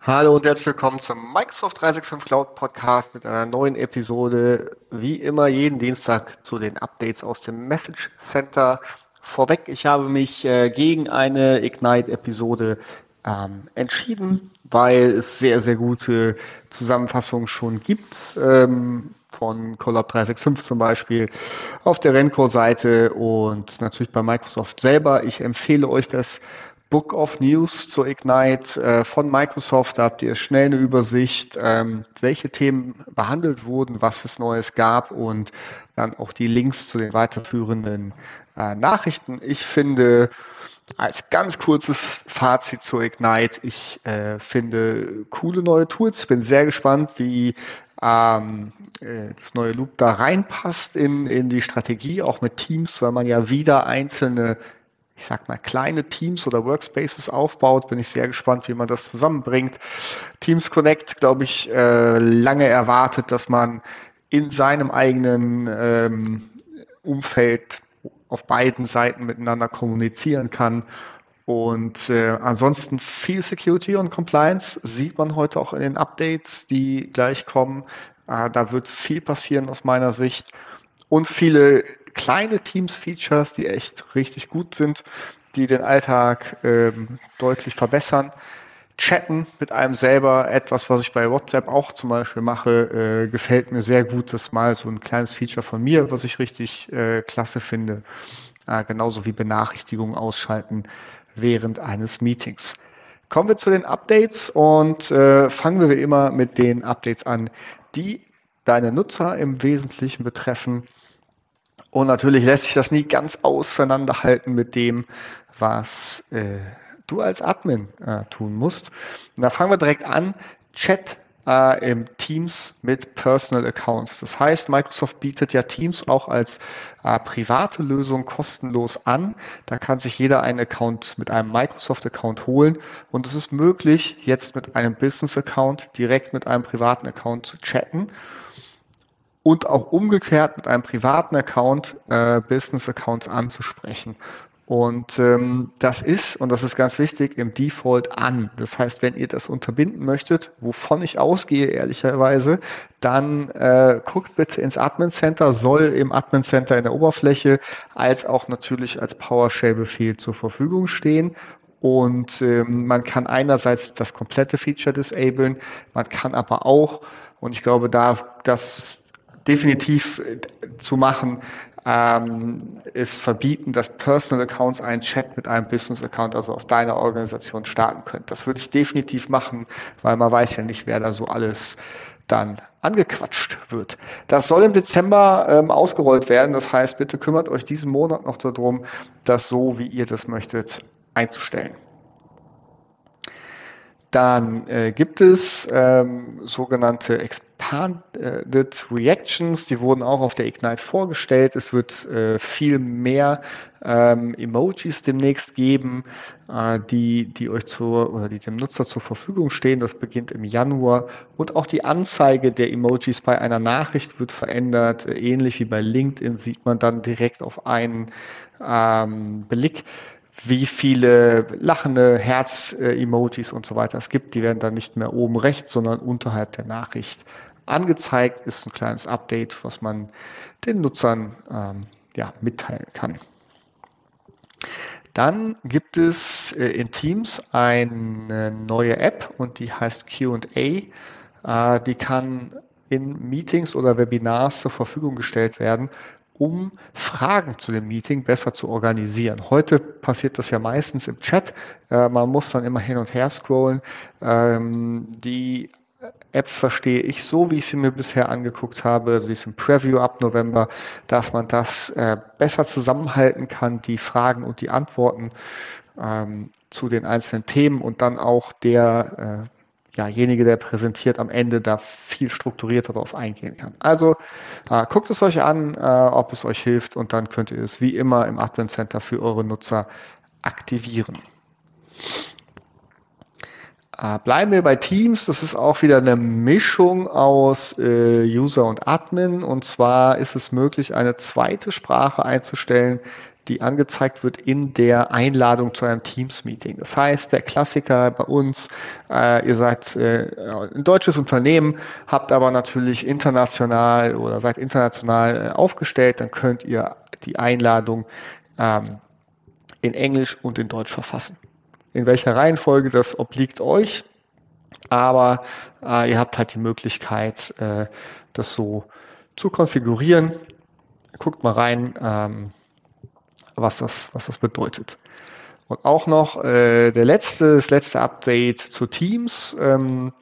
Hallo und herzlich willkommen zum Microsoft 365 Cloud Podcast mit einer neuen Episode. Wie immer jeden Dienstag zu den Updates aus dem Message Center. Vorweg, ich habe mich äh, gegen eine Ignite-Episode ähm, entschieden, weil es sehr, sehr gute Zusammenfassungen schon gibt. Ähm, von Collab 365 zum Beispiel auf der Renko-Seite und natürlich bei Microsoft selber. Ich empfehle euch das Book of News zur Ignite äh, von Microsoft. Da habt ihr schnell eine Übersicht, ähm, welche Themen behandelt wurden, was es Neues gab und dann auch die Links zu den weiterführenden äh, Nachrichten. Ich finde, als ganz kurzes Fazit zur Ignite, ich äh, finde coole neue Tools. Bin sehr gespannt, wie ähm, äh, das neue Loop da reinpasst in, in die Strategie, auch mit Teams, weil man ja wieder einzelne ich sag mal, kleine Teams oder Workspaces aufbaut. Bin ich sehr gespannt, wie man das zusammenbringt. Teams Connect, glaube ich, äh, lange erwartet, dass man in seinem eigenen ähm, Umfeld auf beiden Seiten miteinander kommunizieren kann. Und äh, ansonsten viel Security und Compliance sieht man heute auch in den Updates, die gleich kommen. Äh, da wird viel passieren aus meiner Sicht. Und viele kleine Teams-Features, die echt richtig gut sind, die den Alltag ähm, deutlich verbessern. Chatten mit einem selber, etwas, was ich bei WhatsApp auch zum Beispiel mache, äh, gefällt mir sehr gut. Das ist mal so ein kleines Feature von mir, was ich richtig äh, klasse finde. Äh, genauso wie Benachrichtigungen ausschalten während eines Meetings. Kommen wir zu den Updates und äh, fangen wir wie immer mit den Updates an, die deine Nutzer im Wesentlichen betreffen. Und natürlich lässt sich das nie ganz auseinanderhalten mit dem, was äh, du als Admin äh, tun musst. Und da fangen wir direkt an. Chat äh, im Teams mit Personal Accounts. Das heißt, Microsoft bietet ja Teams auch als äh, private Lösung kostenlos an. Da kann sich jeder einen Account mit einem Microsoft-Account holen. Und es ist möglich, jetzt mit einem Business-Account direkt mit einem privaten Account zu chatten und auch umgekehrt mit einem privaten Account äh, Business-Accounts anzusprechen. Und ähm, das ist, und das ist ganz wichtig, im Default an. Das heißt, wenn ihr das unterbinden möchtet, wovon ich ausgehe, ehrlicherweise, dann äh, guckt bitte ins Admin Center, soll im Admin Center in der Oberfläche als auch natürlich als PowerShell-Befehl zur Verfügung stehen. Und ähm, man kann einerseits das komplette Feature disablen, man kann aber auch, und ich glaube, da das definitiv äh, zu machen, ähm, ist verbieten, dass Personal Accounts einen Chat mit einem Business Account, also aus deiner Organisation, starten können. Das würde ich definitiv machen, weil man weiß ja nicht, wer da so alles dann angequatscht wird. Das soll im Dezember ähm, ausgerollt werden. Das heißt, bitte kümmert euch diesen Monat noch darum, das so, wie ihr das möchtet, einzustellen. Dann äh, gibt es ähm, sogenannte Expanded Reactions, die wurden auch auf der Ignite vorgestellt. Es wird äh, viel mehr ähm, Emojis demnächst geben, äh, die, die euch zur oder die dem Nutzer zur Verfügung stehen. Das beginnt im Januar. Und auch die Anzeige der Emojis bei einer Nachricht wird verändert. Ähnlich wie bei LinkedIn sieht man dann direkt auf einen ähm, Blick wie viele lachende Herz-Emojis und so weiter es gibt. Die werden dann nicht mehr oben rechts, sondern unterhalb der Nachricht angezeigt. Ist ein kleines Update, was man den Nutzern ähm, ja, mitteilen kann. Dann gibt es äh, in Teams eine neue App und die heißt QA. Äh, die kann in Meetings oder Webinars zur Verfügung gestellt werden um Fragen zu dem Meeting besser zu organisieren. Heute passiert das ja meistens im Chat. Äh, man muss dann immer hin und her scrollen. Ähm, die App verstehe ich so, wie ich sie mir bisher angeguckt habe. Sie ist im Preview ab November, dass man das äh, besser zusammenhalten kann, die Fragen und die Antworten ähm, zu den einzelnen Themen und dann auch der äh, derjenige, der präsentiert, am Ende da viel strukturierter darauf eingehen kann. Also äh, guckt es euch an, äh, ob es euch hilft und dann könnt ihr es wie immer im Advent Center für eure Nutzer aktivieren. Äh, bleiben wir bei Teams. Das ist auch wieder eine Mischung aus äh, User und Admin. Und zwar ist es möglich, eine zweite Sprache einzustellen, die angezeigt wird in der Einladung zu einem Teams-Meeting. Das heißt, der Klassiker bei uns, äh, ihr seid äh, ein deutsches Unternehmen, habt aber natürlich international oder seid international äh, aufgestellt, dann könnt ihr die Einladung ähm, in Englisch und in Deutsch verfassen. In welcher Reihenfolge, das obliegt euch, aber äh, ihr habt halt die Möglichkeit, äh, das so zu konfigurieren. Guckt mal rein, ähm, was, das, was das bedeutet. Und auch noch äh, der letzte, das letzte Update zu Teams. Ähm,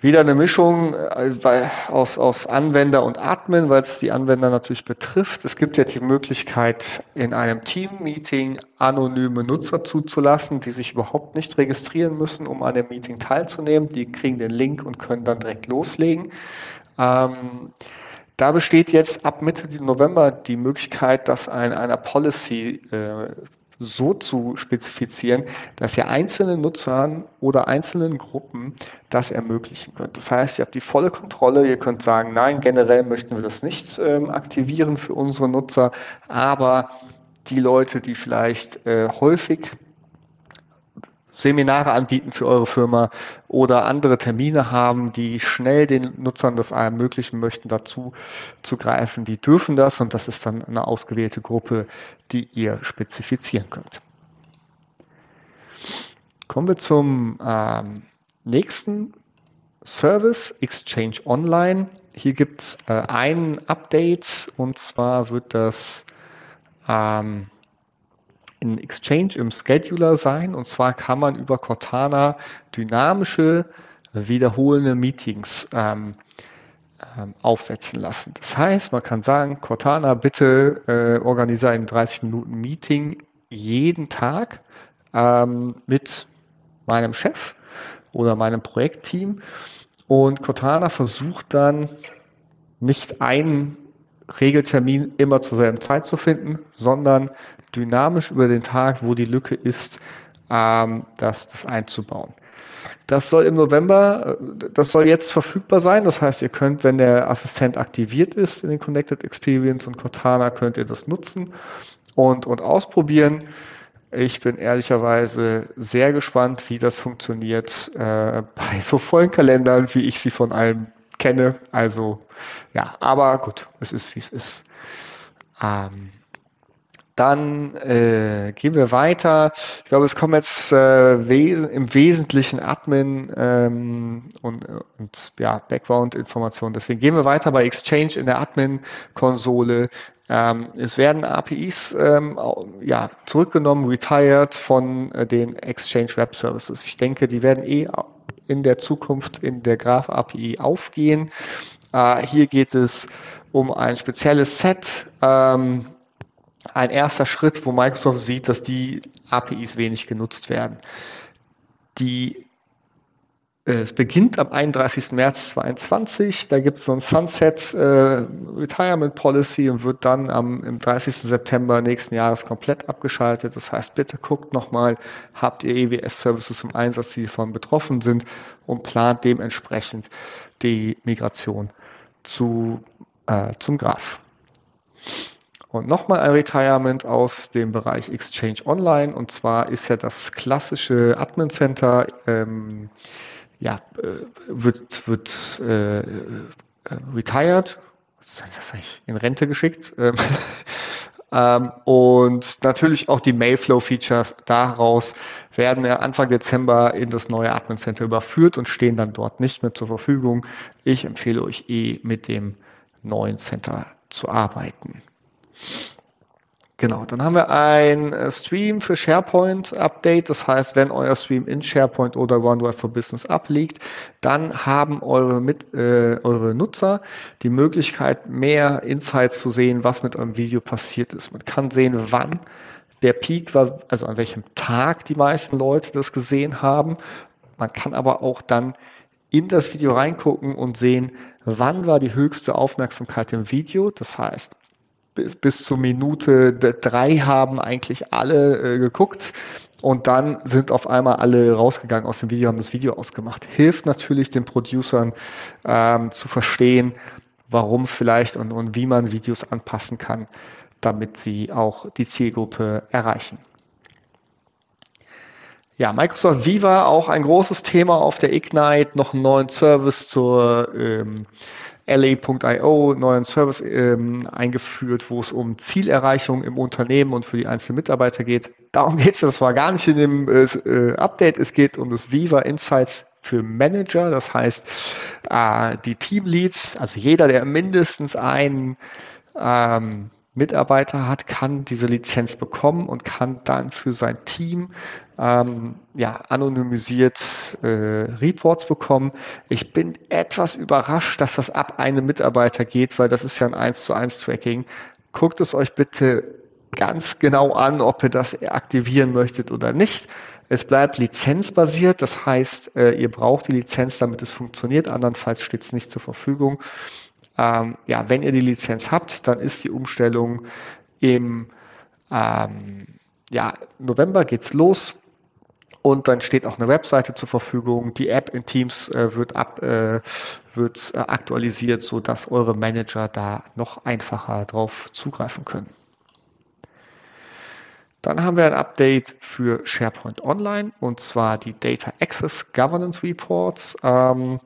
wieder eine Mischung äh, aus, aus Anwender und Admin, weil es die Anwender natürlich betrifft. Es gibt ja die Möglichkeit, in einem Team-Meeting anonyme Nutzer zuzulassen, die sich überhaupt nicht registrieren müssen, um an dem Meeting teilzunehmen. Die kriegen den Link und können dann direkt loslegen. Ähm, da besteht jetzt ab Mitte November die Möglichkeit, dass ein, einer Policy äh, so zu spezifizieren, dass ihr einzelnen Nutzern oder einzelnen Gruppen das ermöglichen könnt. Das heißt, ihr habt die volle Kontrolle. Ihr könnt sagen, nein, generell möchten wir das nicht ähm, aktivieren für unsere Nutzer, aber die Leute, die vielleicht äh, häufig Seminare anbieten für eure Firma oder andere Termine haben, die schnell den Nutzern das ermöglichen möchten, dazu zu greifen, die dürfen das und das ist dann eine ausgewählte Gruppe, die ihr spezifizieren könnt. Kommen wir zum ähm, nächsten Service, Exchange Online. Hier gibt es äh, ein Update und zwar wird das ähm, in Exchange im Scheduler sein. Und zwar kann man über Cortana dynamische, wiederholende Meetings ähm, ähm, aufsetzen lassen. Das heißt, man kann sagen, Cortana, bitte äh, organisiere ein 30 Minuten Meeting jeden Tag ähm, mit meinem Chef oder meinem Projektteam. Und Cortana versucht dann nicht einen Regeltermin immer zur selben Zeit zu finden, sondern dynamisch über den Tag, wo die Lücke ist, ähm, das, das einzubauen. Das soll im November, äh, das soll jetzt verfügbar sein. Das heißt, ihr könnt, wenn der Assistent aktiviert ist in den Connected Experience und Cortana, könnt ihr das nutzen und, und ausprobieren. Ich bin ehrlicherweise sehr gespannt, wie das funktioniert äh, bei so vollen Kalendern, wie ich sie von allem kenne. Also ja, aber gut, es ist wie es ist. Ähm, dann äh, gehen wir weiter. Ich glaube, es kommen jetzt äh, wesen, im Wesentlichen Admin ähm, und, und ja, Background-Informationen. Deswegen gehen wir weiter bei Exchange in der Admin-Konsole. Ähm, es werden APIs ähm, ja, zurückgenommen, retired von äh, den Exchange Web Services. Ich denke, die werden eh in der Zukunft in der Graph API aufgehen. Äh, hier geht es um ein spezielles Set. Ähm, ein erster Schritt, wo Microsoft sieht, dass die APIs wenig genutzt werden. Die, äh, es beginnt am 31. März 2022, da gibt es so ein Sunset äh, Retirement Policy und wird dann am im 30. September nächsten Jahres komplett abgeschaltet. Das heißt, bitte guckt nochmal, habt ihr EWS-Services im Einsatz, die davon betroffen sind und plant dementsprechend die Migration zu, äh, zum Graph. Und nochmal ein Retirement aus dem Bereich Exchange Online. Und zwar ist ja das klassische Admin Center, ähm, ja, äh, wird, wird äh, äh, retired. In Rente geschickt. Ähm, ähm, und natürlich auch die Mailflow-Features daraus werden ja Anfang Dezember in das neue Admin Center überführt und stehen dann dort nicht mehr zur Verfügung. Ich empfehle euch eh mit dem neuen Center zu arbeiten. Genau, dann haben wir ein äh, Stream für SharePoint Update. Das heißt, wenn euer Stream in SharePoint oder OneDrive for Business abliegt, dann haben eure, mit, äh, eure Nutzer die Möglichkeit, mehr Insights zu sehen, was mit eurem Video passiert ist. Man kann sehen, wann der Peak war, also an welchem Tag die meisten Leute das gesehen haben. Man kann aber auch dann in das Video reingucken und sehen, wann war die höchste Aufmerksamkeit im Video. Das heißt, bis, zur Minute drei haben eigentlich alle äh, geguckt und dann sind auf einmal alle rausgegangen aus dem Video, haben das Video ausgemacht. Hilft natürlich den Producern ähm, zu verstehen, warum vielleicht und, und wie man Videos anpassen kann, damit sie auch die Zielgruppe erreichen. Ja, Microsoft Viva auch ein großes Thema auf der Ignite, noch einen neuen Service zur ähm, LA.io, neuen Service ähm, eingeführt, wo es um Zielerreichung im Unternehmen und für die einzelnen Mitarbeiter geht. Darum geht es, das war gar nicht in dem äh, Update. Es geht um das Viva Insights für Manager, das heißt äh, die Teamleads, also jeder, der mindestens einen ähm, Mitarbeiter hat, kann diese Lizenz bekommen und kann dann für sein Team ähm, ja, anonymisiert äh, Reports bekommen. Ich bin etwas überrascht, dass das ab einem Mitarbeiter geht, weil das ist ja ein 1 zu 1 Tracking. Guckt es euch bitte ganz genau an, ob ihr das aktivieren möchtet oder nicht. Es bleibt lizenzbasiert, das heißt, äh, ihr braucht die Lizenz, damit es funktioniert, andernfalls steht es nicht zur Verfügung. Ähm, ja, wenn ihr die Lizenz habt, dann ist die Umstellung im ähm, ja, November geht's los und dann steht auch eine Webseite zur Verfügung. Die App in Teams äh, wird, ab, äh, wird äh, aktualisiert, sodass eure Manager da noch einfacher drauf zugreifen können. Dann haben wir ein Update für SharePoint Online und zwar die Data Access Governance Reports ähm,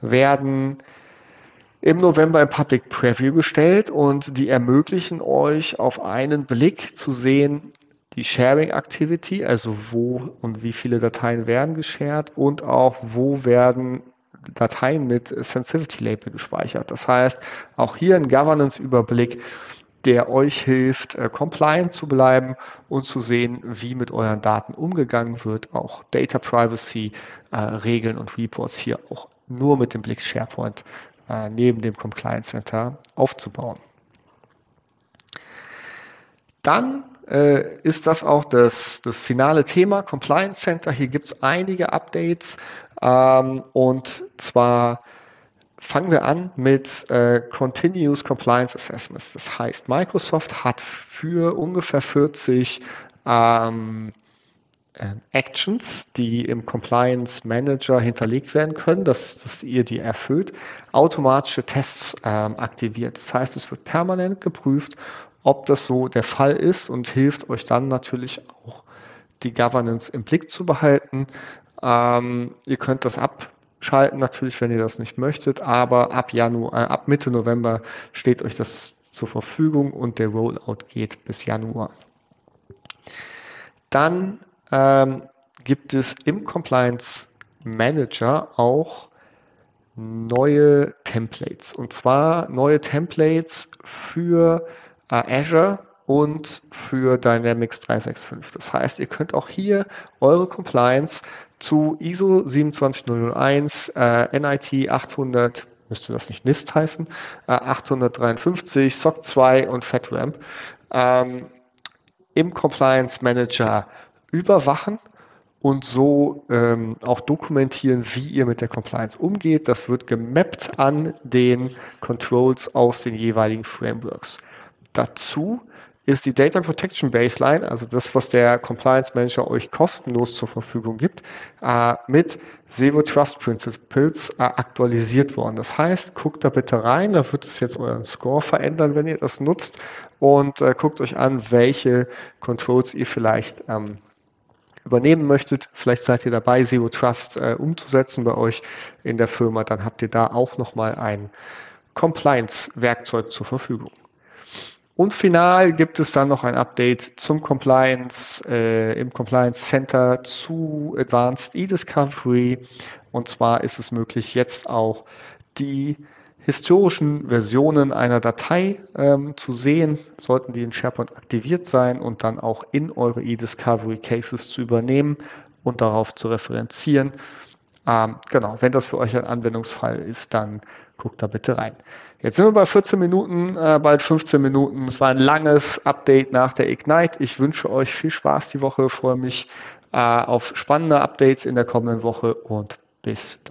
werden im November im Public Preview gestellt und die ermöglichen euch auf einen Blick zu sehen, die Sharing Activity, also wo und wie viele Dateien werden geshared und auch wo werden Dateien mit Sensitivity Label gespeichert. Das heißt, auch hier ein Governance-Überblick, der euch hilft, äh, compliant zu bleiben und zu sehen, wie mit euren Daten umgegangen wird. Auch Data Privacy äh, Regeln und Reports hier auch nur mit dem Blick SharePoint äh, neben dem Compliance Center aufzubauen. Dann äh, ist das auch das, das finale Thema Compliance Center. Hier gibt es einige Updates ähm, und zwar fangen wir an mit äh, Continuous Compliance Assessments. Das heißt, Microsoft hat für ungefähr 40 ähm, Actions, die im Compliance Manager hinterlegt werden können, dass, dass ihr die erfüllt, automatische Tests ähm, aktiviert. Das heißt, es wird permanent geprüft, ob das so der Fall ist und hilft euch dann natürlich auch die Governance im Blick zu behalten. Ähm, ihr könnt das abschalten natürlich, wenn ihr das nicht möchtet, aber ab Januar, äh, ab Mitte November steht euch das zur Verfügung und der Rollout geht bis Januar. Dann ähm, gibt es im Compliance Manager auch neue Templates. Und zwar neue Templates für äh, Azure und für Dynamics 365. Das heißt, ihr könnt auch hier eure Compliance zu ISO 27001, äh, NIT 800, müsste das nicht NIST heißen, äh, 853, SOC 2 und FedRAMP ähm, im Compliance Manager überwachen und so ähm, auch dokumentieren, wie ihr mit der Compliance umgeht. Das wird gemappt an den Controls aus den jeweiligen Frameworks. Dazu ist die Data Protection Baseline, also das, was der Compliance Manager euch kostenlos zur Verfügung gibt, äh, mit Zero Trust Principles äh, aktualisiert worden. Das heißt, guckt da bitte rein, da wird es jetzt euren Score verändern, wenn ihr das nutzt und äh, guckt euch an, welche Controls ihr vielleicht ähm, übernehmen möchtet, vielleicht seid ihr dabei, Zero Trust äh, umzusetzen bei euch in der Firma, dann habt ihr da auch nochmal ein Compliance-Werkzeug zur Verfügung. Und final gibt es dann noch ein Update zum Compliance äh, im Compliance Center zu Advanced E-Discovery. Und zwar ist es möglich, jetzt auch die historischen Versionen einer Datei ähm, zu sehen, sollten die in SharePoint aktiviert sein und dann auch in eure eDiscovery Cases zu übernehmen und darauf zu referenzieren. Ähm, genau, wenn das für euch ein Anwendungsfall ist, dann guckt da bitte rein. Jetzt sind wir bei 14 Minuten, äh, bald 15 Minuten. Es war ein langes Update nach der Ignite. Ich wünsche euch viel Spaß die Woche, freue mich äh, auf spannende Updates in der kommenden Woche und bis dahin.